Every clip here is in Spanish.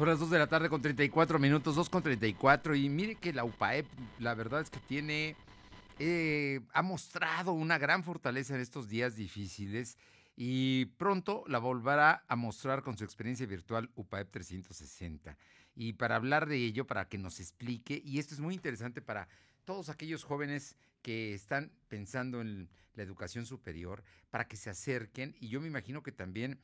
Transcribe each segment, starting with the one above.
Son las 2 de la tarde con 34 minutos, 2 con 34. Y mire que la UPAEP, la verdad es que tiene, eh, ha mostrado una gran fortaleza en estos días difíciles y pronto la volverá a mostrar con su experiencia virtual UPAEP 360. Y para hablar de ello, para que nos explique, y esto es muy interesante para todos aquellos jóvenes que están pensando en la educación superior, para que se acerquen, y yo me imagino que también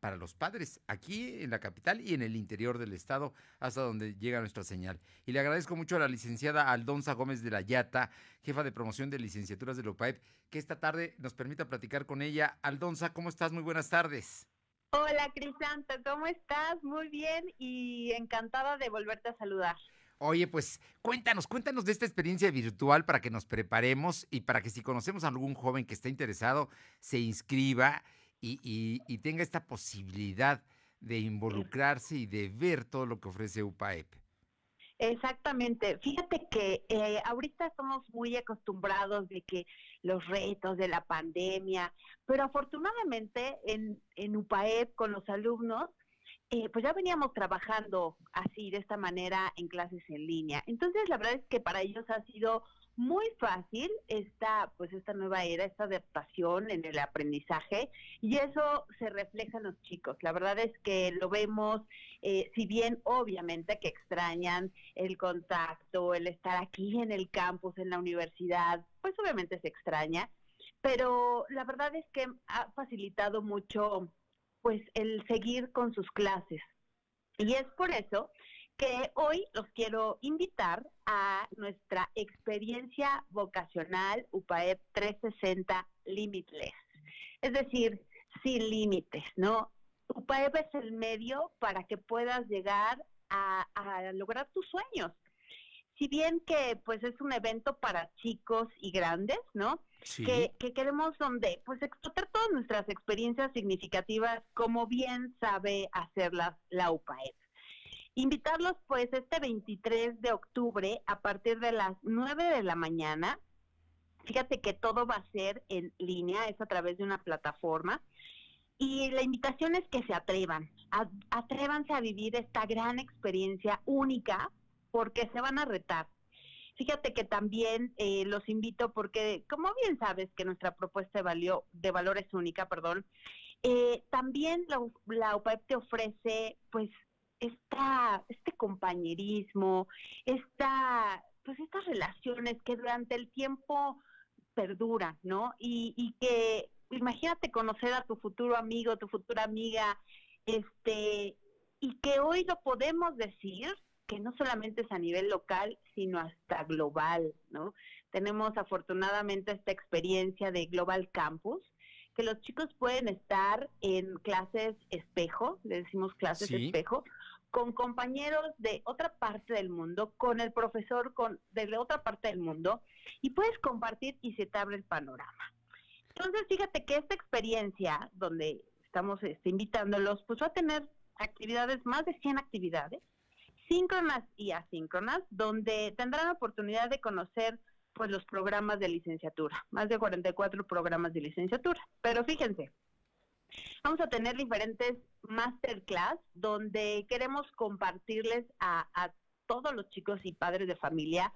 para los padres aquí en la capital y en el interior del estado, hasta donde llega nuestra señal. Y le agradezco mucho a la licenciada Aldonza Gómez de la Yata, jefa de promoción de licenciaturas de LOPAEP, que esta tarde nos permita platicar con ella. Aldonza, ¿cómo estás? Muy buenas tardes. Hola, Crisanto, ¿cómo estás? Muy bien y encantada de volverte a saludar. Oye, pues cuéntanos, cuéntanos de esta experiencia virtual para que nos preparemos y para que si conocemos a algún joven que está interesado, se inscriba y, tenga esta posibilidad de involucrarse y de ver todo lo que ofrece UPAEP. Exactamente. Fíjate que eh, ahorita estamos muy acostumbrados de que los retos de la pandemia, pero afortunadamente en, en UPAEP con los alumnos, eh, pues ya veníamos trabajando así, de esta manera, en clases en línea. Entonces, la verdad es que para ellos ha sido muy fácil esta pues esta nueva era, esta adaptación en el aprendizaje y eso se refleja en los chicos. La verdad es que lo vemos, eh, si bien obviamente que extrañan el contacto, el estar aquí en el campus, en la universidad, pues obviamente se extraña, pero la verdad es que ha facilitado mucho pues el seguir con sus clases. Y es por eso que hoy los quiero invitar a nuestra experiencia vocacional UPAEP 360 Limitless. Es decir, sin límites, ¿no? UPAEP es el medio para que puedas llegar a, lograr tus sueños. Si bien que pues es un evento para chicos y grandes, ¿no? Que, que, queremos donde pues explotar todas nuestras experiencias significativas como bien sabe hacerlas la UPAEP. Invitarlos pues este 23 de octubre a partir de las 9 de la mañana. Fíjate que todo va a ser en línea, es a través de una plataforma. Y la invitación es que se atrevan, atrévanse a vivir esta gran experiencia única porque se van a retar. Fíjate que también eh, los invito porque, como bien sabes que nuestra propuesta de, de valor es única, perdón, eh, también la, la UPAEP te ofrece pues esta, este compañerismo, esta, pues estas relaciones que durante el tiempo perduran, ¿no? Y, y que imagínate conocer a tu futuro amigo, tu futura amiga, este, y que hoy lo podemos decir que no solamente es a nivel local, sino hasta global, ¿no? Tenemos afortunadamente esta experiencia de Global Campus, que los chicos pueden estar en clases espejo, le decimos clases espejo, con compañeros de otra parte del mundo, con el profesor con, de otra parte del mundo, y puedes compartir y se te abre el panorama. Entonces, fíjate que esta experiencia, donde estamos este, invitándolos, pues va a tener actividades, más de 100 actividades, síncronas y asíncronas, donde tendrán oportunidad de conocer pues los programas de licenciatura, más de 44 programas de licenciatura. Pero fíjense, Vamos a tener diferentes masterclass donde queremos compartirles a, todos los chicos y padres de familia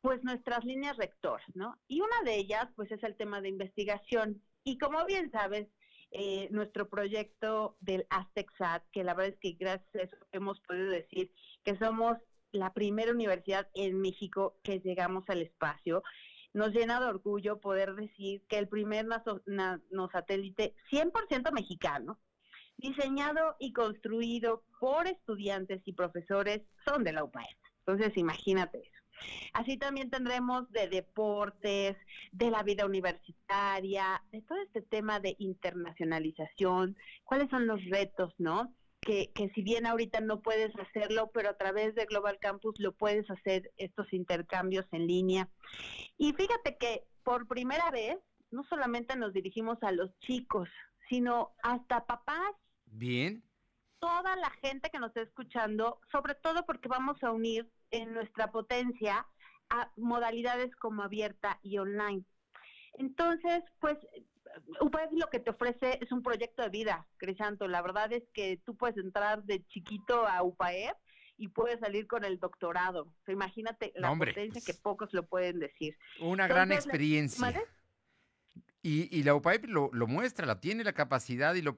pues nuestras líneas rectoras, ¿no? Y una de ellas pues es el tema de investigación. Y como bien sabes, eh, nuestro proyecto del Aztexat, que la verdad es que gracias a eso hemos podido decir que somos la primera universidad en México que llegamos al espacio nos llena de orgullo poder decir que el primer nanosatélite 100% mexicano, diseñado y construido por estudiantes y profesores, son de la UPAEP. Entonces, imagínate eso. Así también tendremos de deportes, de la vida universitaria, de todo este tema de internacionalización, cuáles son los retos, ¿no? que, si bien ahorita no puedes hacerlo, pero a través de Global Campus lo puedes hacer estos intercambios en línea. Y fíjate que por primera vez no solamente nos dirigimos a los chicos, sino hasta papás. Bien. Toda la gente que nos está escuchando, sobre todo porque vamos a unir en nuestra potencia a modalidades como abierta y online. Entonces, pues UPAEP lo que te ofrece es un proyecto de vida, Crisanto. La verdad es que tú puedes entrar de chiquito a UPAEP y puedes salir con el doctorado. imagínate la potencia que pocos lo pueden decir. Una gran experiencia. Y, la UPAEP lo, muestra, la tiene la capacidad y lo,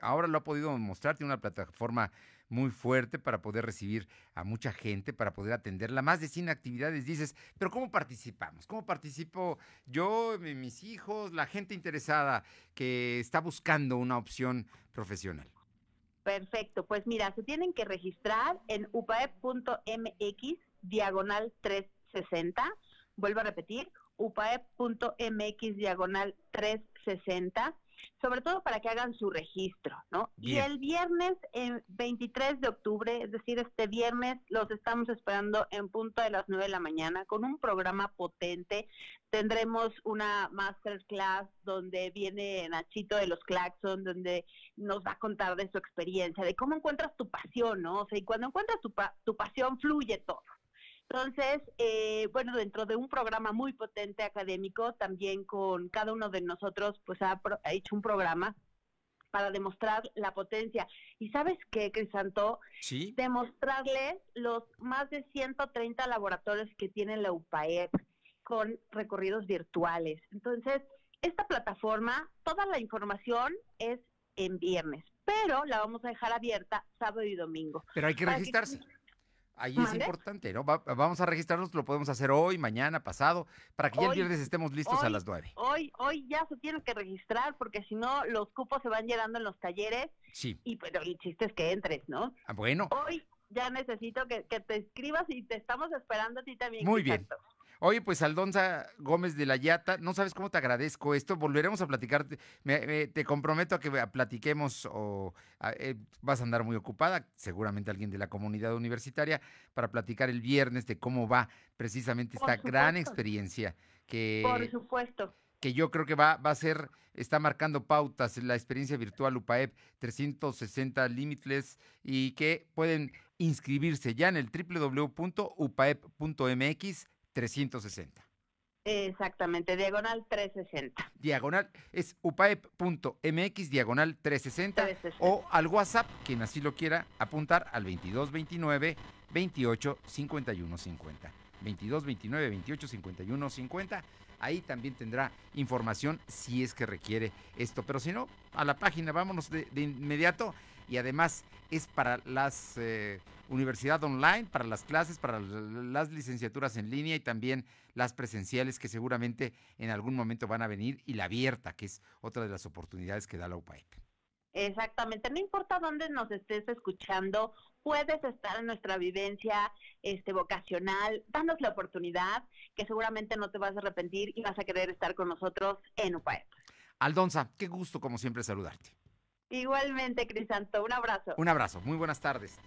ahora lo ha podido mostrar, tiene una plataforma muy fuerte para poder recibir a mucha gente, para poder atenderla. Más de 100 actividades, dices, pero ¿cómo participamos? ¿Cómo participo yo, mis hijos, la gente interesada que está buscando una opción profesional? Perfecto, pues mira, se tienen que registrar en upaep.mx diagonal 360. Vuelvo a repetir, upaep.mx diagonal 360 sobre todo para que hagan su registro, ¿no? Y el viernes, el 23 de octubre, es decir, este viernes, los estamos esperando en punto de las 9 de la mañana con un programa potente. Tendremos una masterclass donde viene Nachito de los Claxon, donde nos va a contar de su experiencia, de cómo encuentras tu pasión, ¿no? O sea, y cuando encuentras tu, tu pasión, fluye todo. Entonces, eh, bueno, dentro de un programa muy potente académico, también con cada uno de nosotros, pues ha, hecho un programa para demostrar la potencia. ¿Y sabes qué, Crisanto? Sí. Demostrarles los más de 130 laboratorios que tiene la UPAEP con recorridos virtuales. Entonces, esta plataforma, toda la información es en viernes, pero la vamos a dejar abierta sábado y domingo. Pero hay que registrarse. Ahí es importante, ¿no? vamos a registrarnos, lo podemos hacer hoy, mañana, pasado, para que ya el viernes estemos listos a las nueve. Hoy, hoy ya se tienen que registrar, porque si no, los cupos se van llenando en los talleres. Sí. Y pero el chiste es que entres, ¿no? Ah, bueno. Hoy ya necesito que, te escribas y te estamos esperando a ti también. Muy bien. Oye, pues Aldonza Gómez de la Yata, no sabes cómo te agradezco esto. Volveremos a platicar. te comprometo a que platiquemos o eh, vas a andar muy ocupada, seguramente alguien de la comunidad universitaria, para platicar el viernes de cómo va precisamente esta gran experiencia que. Por supuesto que yo creo que va, va a ser, está marcando pautas la experiencia virtual UPAEP 360 Limitless y que pueden inscribirse ya en el www.upaep.mx 360. Exactamente, diagonal 360. Diagonal es upaep.mx, diagonal 360, o al WhatsApp, quien así lo quiera apuntar, al 2229 28 51 50. 2229 28 51 50. Ahí también tendrá información si es que requiere esto. Pero si no, a la página, vámonos de, inmediato. Y además es para las eh, universidad online, para las clases, para las licenciaturas en línea y también las presenciales que seguramente en algún momento van a venir y la abierta, que es otra de las oportunidades que da la UPAEP. Exactamente, no importa dónde nos estés escuchando, puedes estar en nuestra vivencia este vocacional, danos la oportunidad, que seguramente no te vas a arrepentir y vas a querer estar con nosotros en UPAEP. Aldonza, qué gusto como siempre saludarte. Igualmente, Crisanto, un abrazo. Un abrazo, muy buenas tardes.